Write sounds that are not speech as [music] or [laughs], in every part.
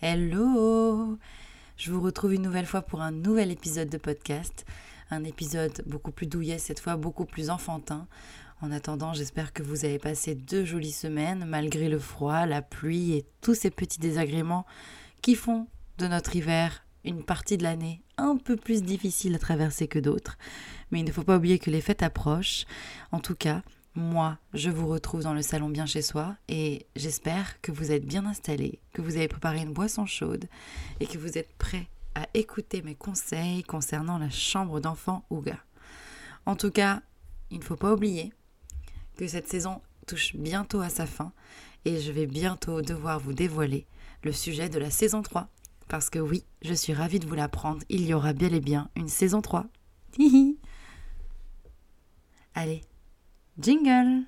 Hello Je vous retrouve une nouvelle fois pour un nouvel épisode de podcast. Un épisode beaucoup plus douillet, cette fois beaucoup plus enfantin. En attendant, j'espère que vous avez passé deux jolies semaines, malgré le froid, la pluie et tous ces petits désagréments qui font de notre hiver une partie de l'année un peu plus difficile à traverser que d'autres. Mais il ne faut pas oublier que les fêtes approchent. En tout cas, moi, je vous retrouve dans le salon bien chez soi et j'espère que vous êtes bien installés, que vous avez préparé une boisson chaude et que vous êtes prêts à écouter mes conseils concernant la chambre d'enfant Ouga. En tout cas, il ne faut pas oublier que cette saison touche bientôt à sa fin et je vais bientôt devoir vous dévoiler le sujet de la saison 3. Parce que oui, je suis ravie de vous l'apprendre, il y aura bel et bien une saison 3. Allez, Jingle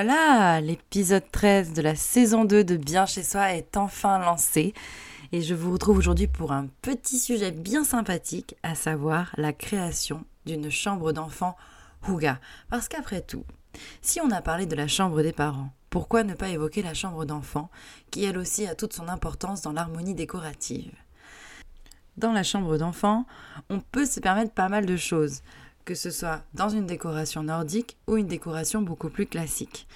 voilà, l'épisode 13 de la saison 2 de Bien chez soi est enfin lancé. Et je vous retrouve aujourd'hui pour un petit sujet bien sympathique, à savoir la création d'une chambre d'enfant Huga. Parce qu'après tout, si on a parlé de la chambre des parents, pourquoi ne pas évoquer la chambre d'enfant, qui elle aussi a toute son importance dans l'harmonie décorative? Dans la chambre d'enfant, on peut se permettre pas mal de choses que ce soit dans une décoration nordique ou une décoration beaucoup plus classique.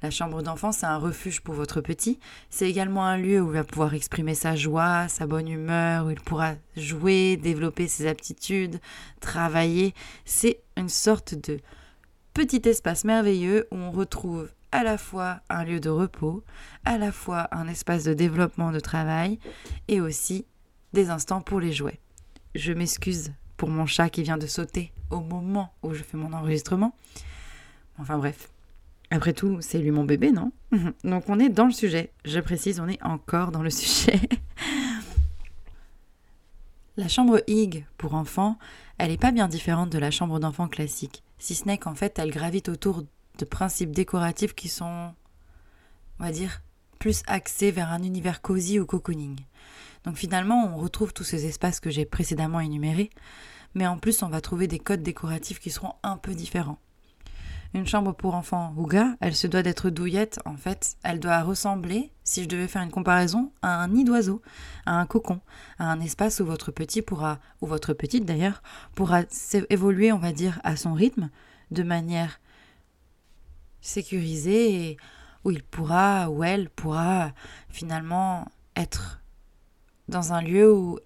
La chambre d'enfant, c'est un refuge pour votre petit. C'est également un lieu où il va pouvoir exprimer sa joie, sa bonne humeur, où il pourra jouer, développer ses aptitudes, travailler. C'est une sorte de petit espace merveilleux où on retrouve à la fois un lieu de repos, à la fois un espace de développement de travail et aussi des instants pour les jouets. Je m'excuse pour mon chat qui vient de sauter au moment où je fais mon enregistrement. Enfin bref. Après tout, c'est lui mon bébé, non? [laughs] Donc on est dans le sujet. Je précise, on est encore dans le [laughs] sujet. la chambre Hig pour enfants, elle n'est pas bien différente de la chambre d'enfant classique, si ce n'est qu'en fait elle gravite autour de principes décoratifs qui sont, on va dire, plus axés vers un univers cosy ou cocooning. Donc finalement, on retrouve tous ces espaces que j'ai précédemment énumérés, mais en plus, on va trouver des codes décoratifs qui seront un peu différents. Une chambre pour enfants Ouga, elle se doit d'être douillette, en fait, elle doit ressembler, si je devais faire une comparaison, à un nid d'oiseau, à un cocon, à un espace où votre petit pourra, ou votre petite d'ailleurs, pourra évoluer, on va dire, à son rythme, de manière sécurisée, où il pourra, ou elle pourra finalement être dans un lieu où,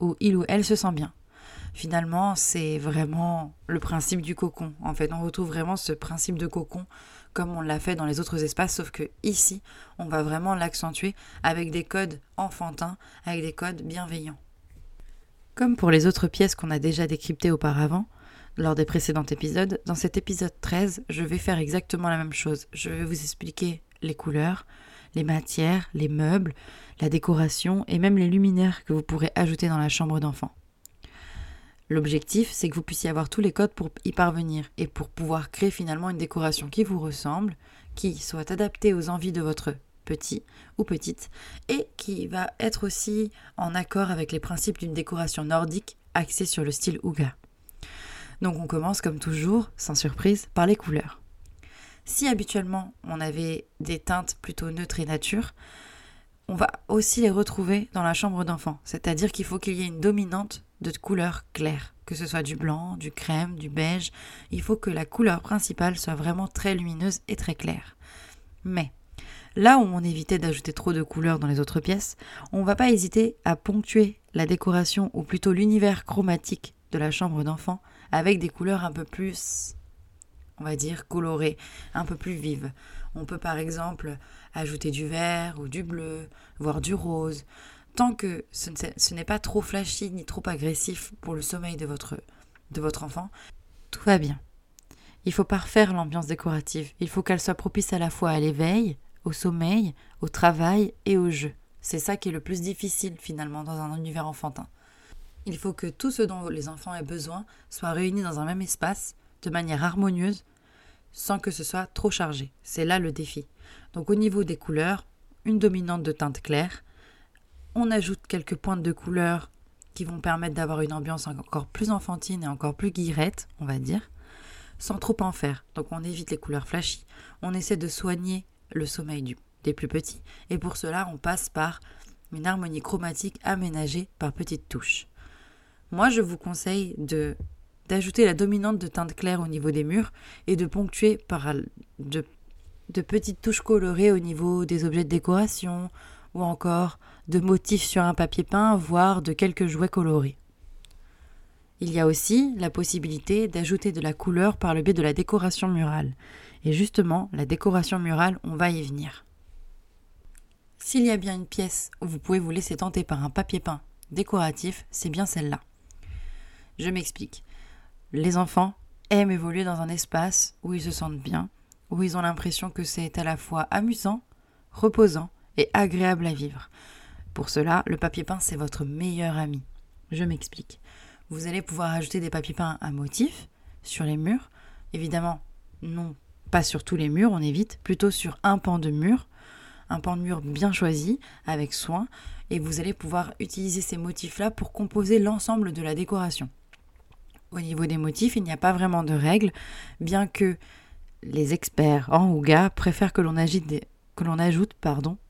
où il ou elle se sent bien. Finalement, c'est vraiment le principe du cocon. En fait, on retrouve vraiment ce principe de cocon comme on l'a fait dans les autres espaces, sauf que ici, on va vraiment l'accentuer avec des codes enfantins, avec des codes bienveillants. Comme pour les autres pièces qu'on a déjà décryptées auparavant, lors des précédents épisodes, dans cet épisode 13, je vais faire exactement la même chose. Je vais vous expliquer les couleurs, les matières, les meubles, la décoration et même les luminaires que vous pourrez ajouter dans la chambre d'enfant. L'objectif, c'est que vous puissiez avoir tous les codes pour y parvenir et pour pouvoir créer finalement une décoration qui vous ressemble, qui soit adaptée aux envies de votre petit ou petite et qui va être aussi en accord avec les principes d'une décoration nordique axée sur le style Ouga. Donc on commence comme toujours, sans surprise, par les couleurs. Si habituellement on avait des teintes plutôt neutres et nature, on va aussi les retrouver dans la chambre d'enfant. C'est-à-dire qu'il faut qu'il y ait une dominante de couleurs claires, que ce soit du blanc, du crème, du beige. Il faut que la couleur principale soit vraiment très lumineuse et très claire. Mais là où on évitait d'ajouter trop de couleurs dans les autres pièces, on ne va pas hésiter à ponctuer la décoration ou plutôt l'univers chromatique de la chambre d'enfant avec des couleurs un peu plus on va dire, colorées, un peu plus vives. On peut par exemple ajouter du vert ou du bleu, voire du rose, tant que ce n'est pas trop flashy ni trop agressif pour le sommeil de votre, de votre enfant, tout va bien. Il faut parfaire l'ambiance décorative, il faut qu'elle soit propice à la fois à l'éveil, au sommeil, au travail et au jeu. C'est ça qui est le plus difficile finalement dans un univers enfantin. Il faut que tout ce dont les enfants aient besoin soit réuni dans un même espace, de manière harmonieuse, sans que ce soit trop chargé. C'est là le défi. Donc au niveau des couleurs, une dominante de teinte claire. On ajoute quelques pointes de couleurs qui vont permettre d'avoir une ambiance encore plus enfantine et encore plus guirette, on va dire, sans trop en faire. Donc on évite les couleurs flashy. On essaie de soigner le sommeil du, des plus petits. Et pour cela, on passe par une harmonie chromatique aménagée par petites touches. Moi, je vous conseille de d'ajouter la dominante de teinte claire au niveau des murs et de ponctuer par de, de petites touches colorées au niveau des objets de décoration ou encore de motifs sur un papier peint, voire de quelques jouets colorés. Il y a aussi la possibilité d'ajouter de la couleur par le biais de la décoration murale. Et justement, la décoration murale, on va y venir. S'il y a bien une pièce où vous pouvez vous laisser tenter par un papier peint décoratif, c'est bien celle-là. Je m'explique. Les enfants aiment évoluer dans un espace où ils se sentent bien, où ils ont l'impression que c'est à la fois amusant, reposant et agréable à vivre. Pour cela, le papier peint, c'est votre meilleur ami. Je m'explique. Vous allez pouvoir ajouter des papiers peints à motifs sur les murs. Évidemment, non, pas sur tous les murs, on évite, plutôt sur un pan de mur, un pan de mur bien choisi, avec soin, et vous allez pouvoir utiliser ces motifs-là pour composer l'ensemble de la décoration. Au niveau des motifs, il n'y a pas vraiment de règles, bien que les experts en Ouga préfèrent que l'on ajoute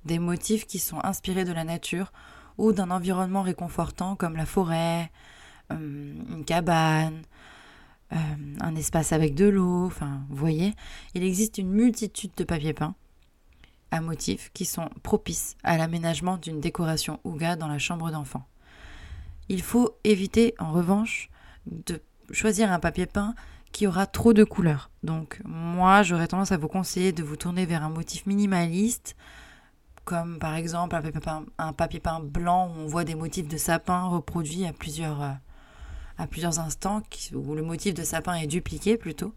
des motifs qui sont inspirés de la nature ou d'un environnement réconfortant comme la forêt, euh, une cabane, euh, un espace avec de l'eau, enfin, vous voyez, il existe une multitude de papiers peints à motifs qui sont propices à l'aménagement d'une décoration Ouga dans la chambre d'enfant. Il faut éviter en revanche de choisir un papier peint qui aura trop de couleurs. Donc moi, j'aurais tendance à vous conseiller de vous tourner vers un motif minimaliste, comme par exemple un papier peint, blanc où on voit des motifs de sapin reproduits à plusieurs, euh, à plusieurs instants, où le motif de sapin est dupliqué plutôt.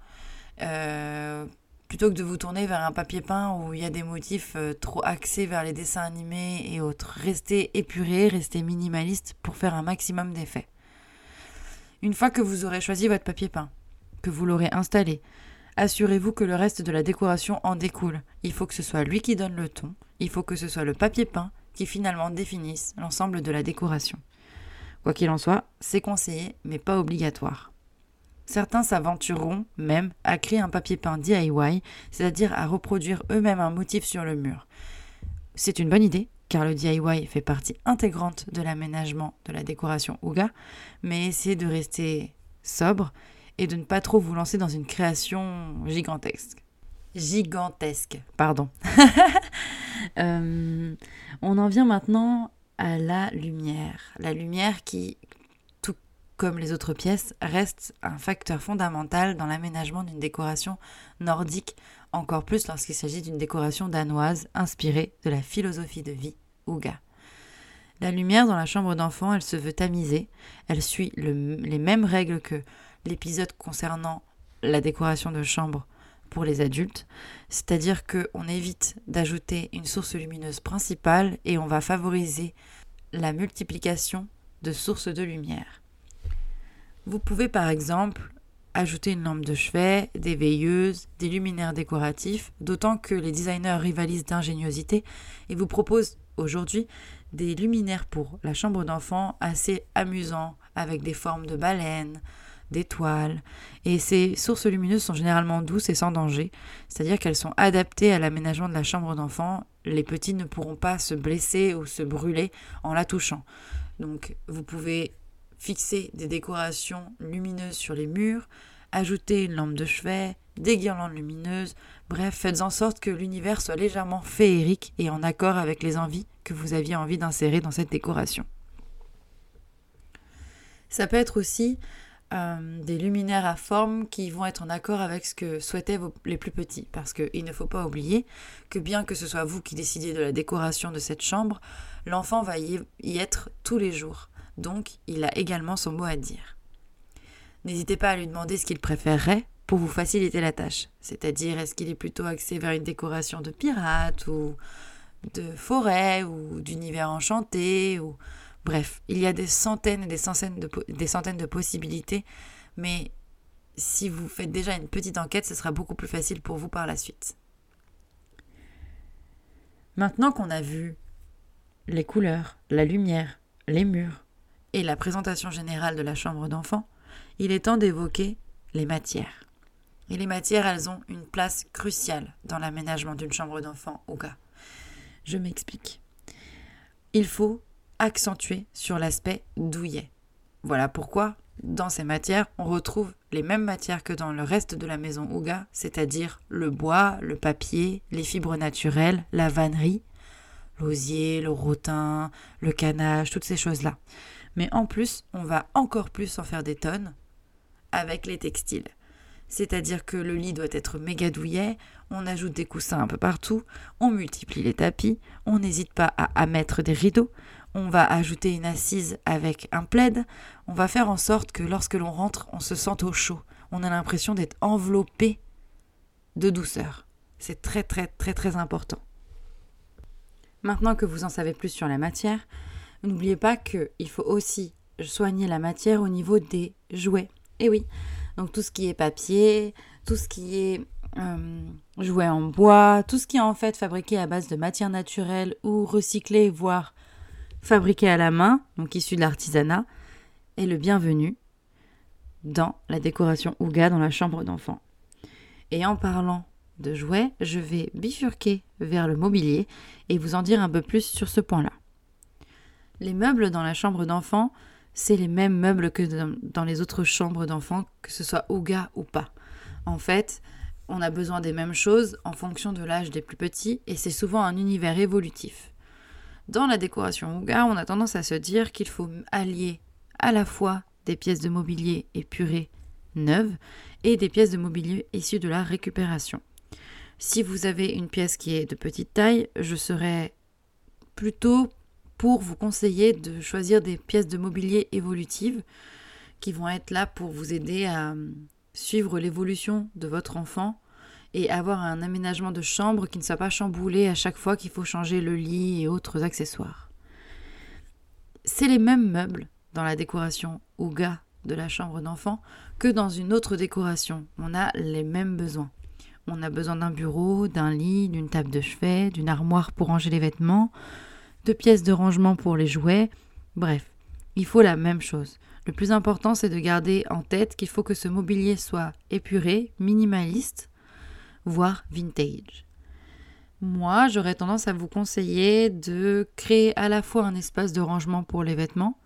Euh, plutôt que de vous tourner vers un papier peint où il y a des motifs euh, trop axés vers les dessins animés et autres. Restez épuré, restez minimaliste pour faire un maximum d'effets. Une fois que vous aurez choisi votre papier peint, que vous l'aurez installé, assurez-vous que le reste de la décoration en découle. Il faut que ce soit lui qui donne le ton, il faut que ce soit le papier peint qui finalement définisse l'ensemble de la décoration. Quoi qu'il en soit, c'est conseillé mais pas obligatoire. Certains s'aventureront même à créer un papier peint DIY, c'est-à-dire à reproduire eux-mêmes un motif sur le mur. C'est une bonne idée, car le DIY fait partie intégrante de l'aménagement de la décoration Ouga, mais essayez de rester sobre et de ne pas trop vous lancer dans une création gigantesque. Gigantesque, pardon. [laughs] Euh, on en vient maintenant à la lumière. La lumière qui, comme les autres pièces, reste un facteur fondamental dans l'aménagement d'une décoration nordique encore plus lorsqu'il s'agit d'une décoration danoise inspirée de la philosophie de vie Ouga. La lumière dans la chambre d'enfant, elle se veut tamisée, elle suit les mêmes règles que l'épisode concernant la décoration de chambre pour les adultes, c'est-à-dire qu'on évite d'ajouter une source lumineuse principale et on va favoriser la multiplication de sources de lumière. Vous pouvez par exemple ajouter une lampe de chevet, des veilleuses, des luminaires décoratifs, d'autant que les designers rivalisent d'ingéniosité et vous proposent aujourd'hui des luminaires pour la chambre d'enfant assez amusants, avec des formes de baleines, d'étoiles, et ces sources lumineuses sont généralement douces et sans danger, c'est-à-dire qu'elles sont adaptées à l'aménagement de la chambre d'enfant. Les petits ne pourront pas se blesser ou se brûler en la touchant. Donc vous pouvez fixer des décorations lumineuses sur les murs, ajouter une lampe de chevet, des guirlandes lumineuses, bref, faites en sorte que l'univers soit légèrement féerique et en accord avec les envies que vous aviez envie d'insérer dans cette décoration. Ça peut être aussi euh, des luminaires à forme qui vont être en accord avec ce que souhaitaient les plus petits. Parce qu'il ne faut pas oublier que bien que ce soit vous qui décidiez de la décoration de cette chambre, l'enfant va y être tous les jours donc il a également son mot à dire. N'hésitez pas à lui demander ce qu'il préférerait pour vous faciliter la tâche. C'est-à-dire, est-ce qu'il est plutôt axé vers une décoration de pirate ou de forêt ou d'univers enchanté Bref, il y a des centaines et des centaines de, des centaines de possibilités, mais si vous faites déjà une petite enquête, ce sera beaucoup plus facile pour vous par la suite. Maintenant qu'on a vu les couleurs, la lumière, les murs et la présentation générale de la chambre d'enfant, il est temps d'évoquer les matières. Et les matières, elles ont une place cruciale dans l'aménagement d'une chambre d'enfant au. Je m'explique. Il faut accentuer sur l'aspect douillet. Voilà pourquoi, dans ces matières, on retrouve les mêmes matières que dans le reste de la maison Ouga, c'est-à-dire le bois, le papier, les fibres naturelles, la vannerie, l'osier, le rotin, le canage, toutes ces choses-là. Mais en plus, on va encore plus en faire des tonnes avec les textiles. C'est-à-dire que le lit doit être méga douillet, on ajoute des coussins un peu partout, on multiplie les tapis, on n'hésite pas à, mettre des rideaux, on va ajouter une assise avec un plaid, on va faire en sorte que lorsque l'on rentre, on se sente au chaud, on a l'impression d'être enveloppé de douceur. C'est très très très très important. Maintenant que vous en savez plus sur la matière, n'oubliez pas qu'il faut aussi soigner la matière au niveau des jouets. Et oui, donc tout ce qui est papier, tout ce qui est euh, jouet en bois, tout ce qui est en fait fabriqué à base de matière naturelle ou recyclé, voire fabriqué à la main, donc issu de l'artisanat, est le bienvenu dans la décoration Ouga dans la chambre d'enfant. Et en parlant de jouets, je vais bifurquer vers le mobilier et vous en dire un peu plus sur ce point-là. Les meubles dans la chambre d'enfant, c'est les mêmes meubles que dans les autres chambres d'enfants, que ce soit Ouga ou pas. En fait, on a besoin des mêmes choses en fonction de l'âge des plus petits et c'est souvent un univers évolutif. Dans la décoration Ouga, on a tendance à se dire qu'il faut allier à la fois des pièces de mobilier épurées neuves et des pièces de mobilier issues de la récupération. Si vous avez une pièce qui est de petite taille, je serais plutôt pour vous conseiller de choisir des pièces de mobilier évolutives qui vont être là pour vous aider à euh, suivre l'évolution de votre enfant et avoir un aménagement de chambre qui ne soit pas chamboulé à chaque fois qu'il faut changer le lit et autres accessoires. C'est les mêmes meubles dans la décoration Ouga de la chambre d'enfant que dans une autre décoration. On a les mêmes besoins. On a besoin d'un bureau, d'un lit, d'une table de chevet, d'une armoire pour ranger les vêtements, de pièces de rangement pour les jouets. Bref, il faut la même chose. Le plus important, c'est de garder en tête qu'il faut que ce mobilier soit épuré, minimaliste, voire vintage. Moi, j'aurais tendance à vous conseiller de créer à la fois un espace de rangement pour les vêtements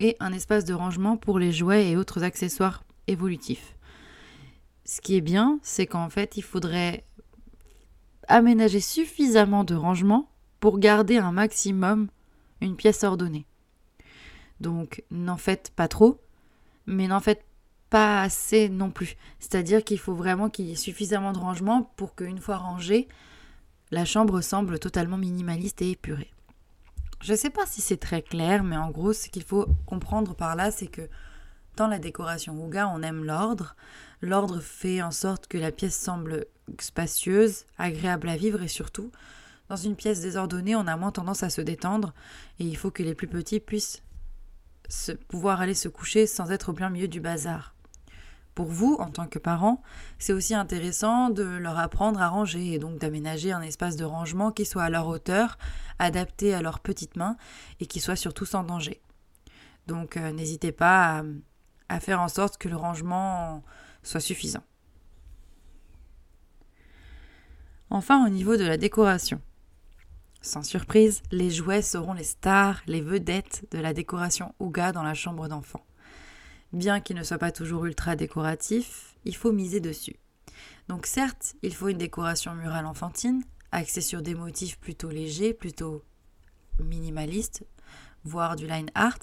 et un espace de rangement pour les jouets et autres accessoires évolutifs ce qui est bien, c'est qu'en fait, il faudrait aménager suffisamment de rangement pour garder un maximum une pièce ordonnée. Donc, n'en faites pas trop, mais n'en faites pas assez non plus. C'est-à-dire qu'il faut vraiment qu'il y ait suffisamment de rangement pour qu'une fois rangée, la chambre semble totalement minimaliste et épurée. Je ne sais pas si c'est très clair, mais en gros, ce qu'il faut comprendre par là, c'est que dans la décoration Ouga, on aime l'ordre. L'ordre fait en sorte que la pièce semble spacieuse, agréable à vivre et surtout, dans une pièce désordonnée, on a moins tendance à se détendre et il faut que les plus petits puissent se, pouvoir aller se coucher sans être au plein milieu du bazar. Pour vous, en tant que parents, c'est aussi intéressant de leur apprendre à ranger et donc d'aménager un espace de rangement qui soit à leur hauteur, adapté à leurs petites mains et qui soit surtout sans danger. Donc euh, n'hésitez pas à faire en sorte que le rangement soit suffisant. Enfin, au niveau de la décoration. Sans surprise, les jouets seront les stars, les vedettes de la décoration Ouga dans la chambre d'enfant. Bien qu'ils ne soient pas toujours ultra décoratifs, il faut miser dessus. Donc certes, il faut une décoration murale enfantine, axée sur des motifs plutôt légers, plutôt minimalistes, voire du line art,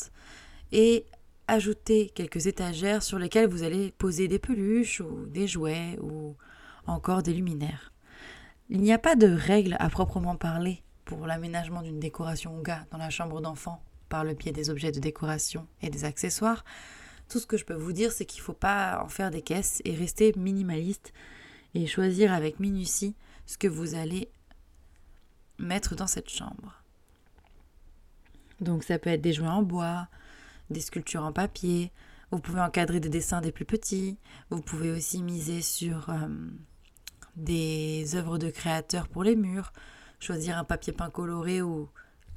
et ajouter quelques étagères sur lesquelles vous allez poser des peluches ou des jouets ou encore des luminaires. Il n'y a pas de règle à proprement parler pour l'aménagement d'une décoration Ouga dans la chambre d'enfant par le biais des objets de décoration et des accessoires. Tout ce que je peux vous dire, c'est qu'il ne faut pas en faire des caisses et rester minimaliste et choisir avec minutie ce que vous allez mettre dans cette chambre. Donc ça peut être des jouets en bois, des sculptures en papier, vous pouvez encadrer des dessins des plus petits, vous pouvez aussi miser sur euh, des œuvres de créateurs pour les murs, choisir un papier peint coloré ou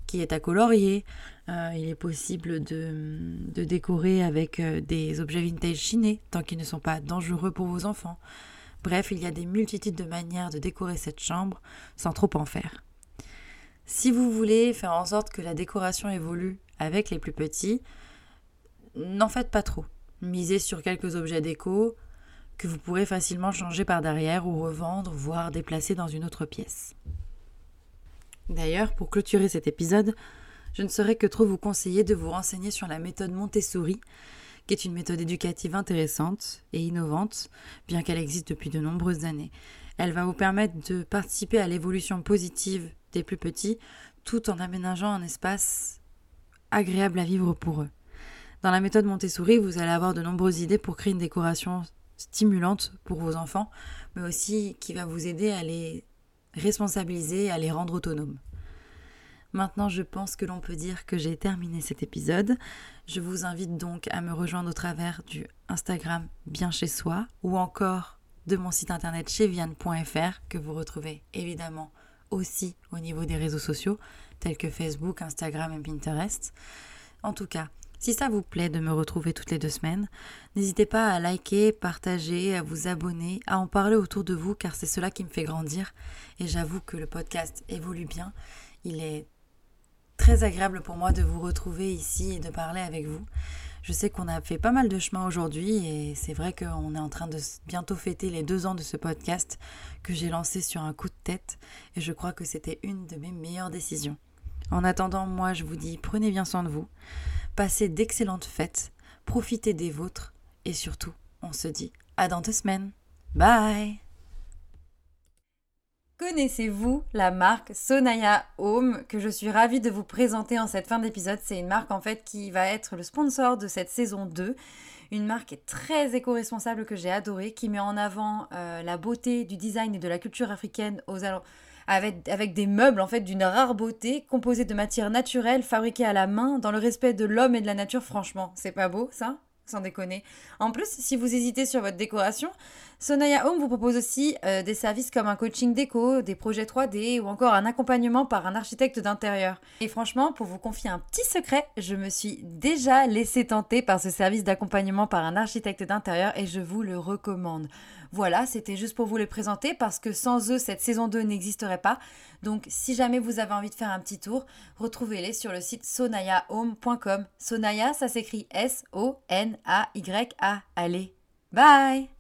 qui est à colorier. Euh, il est possible de, de décorer avec euh, des objets vintage chinés tant qu'ils ne sont pas dangereux pour vos enfants. Bref, il y a des multitudes de manières de décorer cette chambre sans trop en faire. Si vous voulez faire en sorte que la décoration évolue avec les plus petits, n'en faites pas trop. Misez sur quelques objets déco que vous pourrez facilement changer par derrière ou revendre, voire déplacer dans une autre pièce. D'ailleurs, pour clôturer cet épisode, je ne saurais que trop vous conseiller de vous renseigner sur la méthode Montessori, qui est une méthode éducative intéressante et innovante, bien qu'elle existe depuis de nombreuses années. Elle va vous permettre de participer à l'évolution positive des plus petits, tout en aménageant un espace agréable à vivre pour eux. Dans la méthode Montessori, vous allez avoir de nombreuses idées pour créer une décoration stimulante pour vos enfants, mais aussi qui va vous aider à les responsabiliser, à les rendre autonomes. Maintenant, je pense que l'on peut dire que j'ai terminé cet épisode. Je vous invite donc à me rejoindre au travers du Instagram Bien chez soi ou encore de mon site internet cheviane.fr que vous retrouvez évidemment aussi au niveau des réseaux sociaux tels que Facebook, Instagram et Pinterest. En tout cas, si ça vous plaît de me retrouver toutes les deux semaines, n'hésitez pas à liker, partager, à vous abonner, à en parler autour de vous car c'est cela qui me fait grandir et j'avoue que le podcast évolue bien. Il est très agréable pour moi de vous retrouver ici et de parler avec vous. Je sais qu'on a fait pas mal de chemin aujourd'hui et c'est vrai qu'on est en train de bientôt fêter les deux ans de ce podcast que j'ai lancé sur un coup de tête et je crois que c'était une de mes meilleures décisions. En attendant, moi je vous dis prenez bien soin de vous. Passez d'excellentes fêtes, profitez des vôtres et surtout, on se dit à dans deux semaines. Bye Connaissez-vous la marque Sonaya Home que je suis ravie de vous présenter en cette fin d'épisode C'est une marque en fait qui va être le sponsor de cette saison 2. Une marque très éco-responsable que j'ai adorée, qui met en avant euh, la beauté du design et de la culture africaine aux alentours avec, des meubles en fait d'une rare beauté, composés de matières naturelles, fabriquées à la main, dans le respect de l'homme et de la nature, franchement. C'est pas beau ça? Sans déconner. En plus, si vous hésitez sur votre décoration, Sonaya Home vous propose aussi euh, des services comme un coaching déco, des projets 3D ou encore un accompagnement par un architecte d'intérieur. Et franchement, pour vous confier un petit secret, je me suis déjà laissé tenter par ce service d'accompagnement par un architecte d'intérieur et je vous le recommande. Voilà, c'était juste pour vous les présenter parce que sans eux, cette saison 2 n'existerait pas. Donc, si jamais vous avez envie de faire un petit tour, retrouvez-les sur le site sonayahome.com. Sonaya, ça s'écrit S-O-N-A-Y-A. Allez, bye